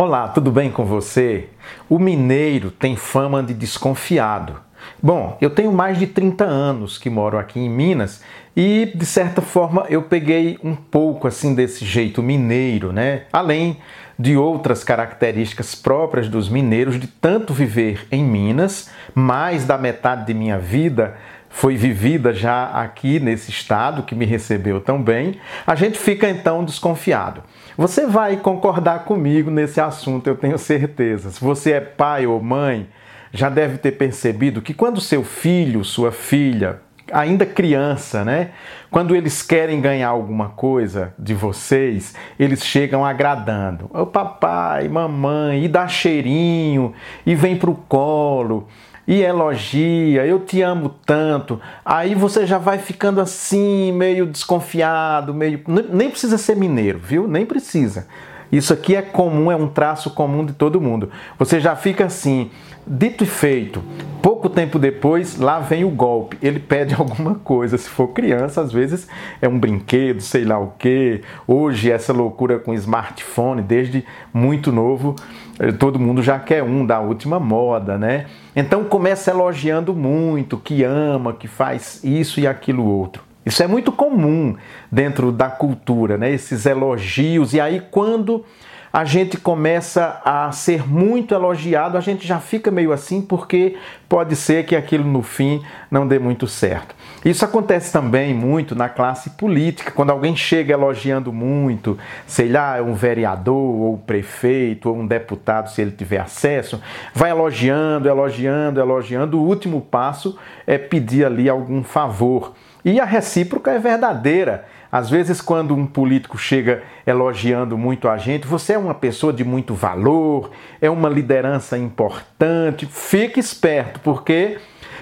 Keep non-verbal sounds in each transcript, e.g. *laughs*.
Olá, tudo bem com você? O mineiro tem fama de desconfiado. Bom, eu tenho mais de 30 anos que moro aqui em Minas e, de certa forma, eu peguei um pouco assim desse jeito mineiro, né? Além de outras características próprias dos mineiros de tanto viver em Minas, mais da metade de minha vida foi vivida já aqui nesse estado que me recebeu tão bem, a gente fica então desconfiado. Você vai concordar comigo nesse assunto, eu tenho certeza. Se você é pai ou mãe, já deve ter percebido que quando seu filho, sua filha, ainda criança, né? Quando eles querem ganhar alguma coisa de vocês, eles chegam agradando. O papai, mamãe, e dá cheirinho, e vem pro colo e elogia, eu te amo tanto. Aí você já vai ficando assim, meio desconfiado, meio. Nem precisa ser mineiro, viu? Nem precisa. Isso aqui é comum, é um traço comum de todo mundo. Você já fica assim, dito e feito. Pouco tempo depois, lá vem o golpe. Ele pede *laughs* alguma coisa. Se for criança, às vezes é um brinquedo, sei lá o quê. Hoje, essa loucura com smartphone, desde muito novo, eh, todo mundo já quer um da última moda, né? Então começa elogiando muito, que ama, que faz isso e aquilo outro. Isso é muito comum dentro da cultura, né? Esses elogios. E aí, quando a gente começa a ser muito elogiado, a gente já fica meio assim, porque pode ser que aquilo no fim não dê muito certo. Isso acontece também muito na classe política, quando alguém chega elogiando muito, sei lá, um vereador, ou prefeito, ou um deputado, se ele tiver acesso, vai elogiando, elogiando, elogiando. O último passo é pedir ali algum favor. E a recíproca é verdadeira. Às vezes, quando um político chega elogiando muito a gente, você é uma pessoa de muito valor, é uma liderança importante, fique esperto, porque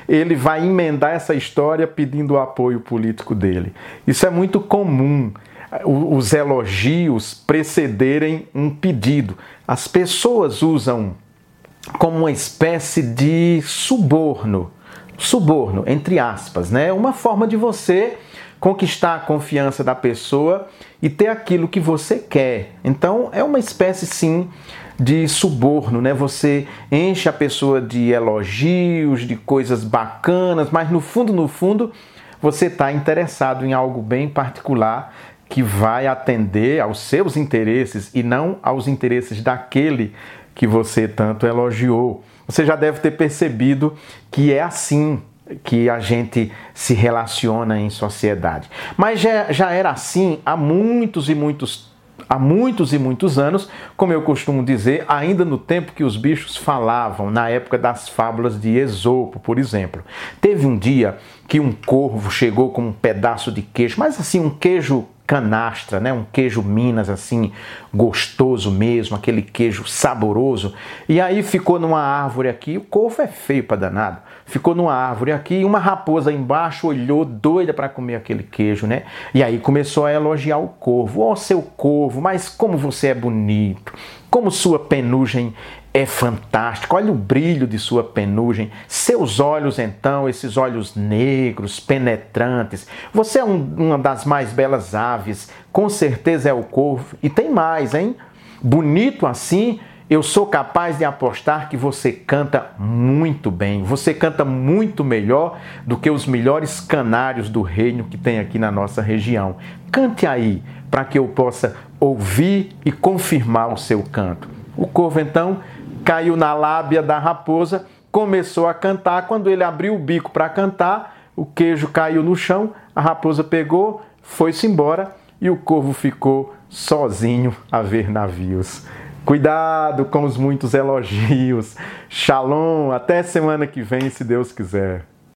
ele vai emendar essa história pedindo o apoio político dele. Isso é muito comum, os elogios precederem um pedido. As pessoas usam como uma espécie de suborno, suborno, entre aspas, né? Uma forma de você conquistar a confiança da pessoa e ter aquilo que você quer. Então é uma espécie sim de suborno, né? Você enche a pessoa de elogios, de coisas bacanas, mas no fundo, no fundo, você está interessado em algo bem particular que vai atender aos seus interesses e não aos interesses daquele que você tanto elogiou. Você já deve ter percebido que é assim que a gente se relaciona em sociedade. Mas já, já era assim há muitos e muitos há muitos e muitos anos, como eu costumo dizer, ainda no tempo que os bichos falavam, na época das fábulas de Esopo, por exemplo. Teve um dia que um corvo chegou com um pedaço de queijo, mas assim, um queijo canastra, né? Um queijo Minas assim, gostoso mesmo, aquele queijo saboroso. E aí ficou numa árvore aqui, o corvo é feio para danado. Ficou numa árvore aqui, uma raposa embaixo olhou doida para comer aquele queijo, né? E aí começou a elogiar o corvo. Ó, oh, seu corvo, mas como você é bonito. Como sua penugem é fantástico. Olha o brilho de sua penugem. Seus olhos, então, esses olhos negros, penetrantes. Você é um, uma das mais belas aves. Com certeza é o corvo. E tem mais, hein? Bonito assim. Eu sou capaz de apostar que você canta muito bem. Você canta muito melhor do que os melhores canários do reino que tem aqui na nossa região. Cante aí, para que eu possa ouvir e confirmar o seu canto. O corvo, então, caiu na lábia da raposa, começou a cantar. Quando ele abriu o bico para cantar, o queijo caiu no chão, a raposa pegou, foi-se embora e o corvo ficou sozinho a ver navios. Cuidado com os muitos elogios. Shalom, até semana que vem, se Deus quiser.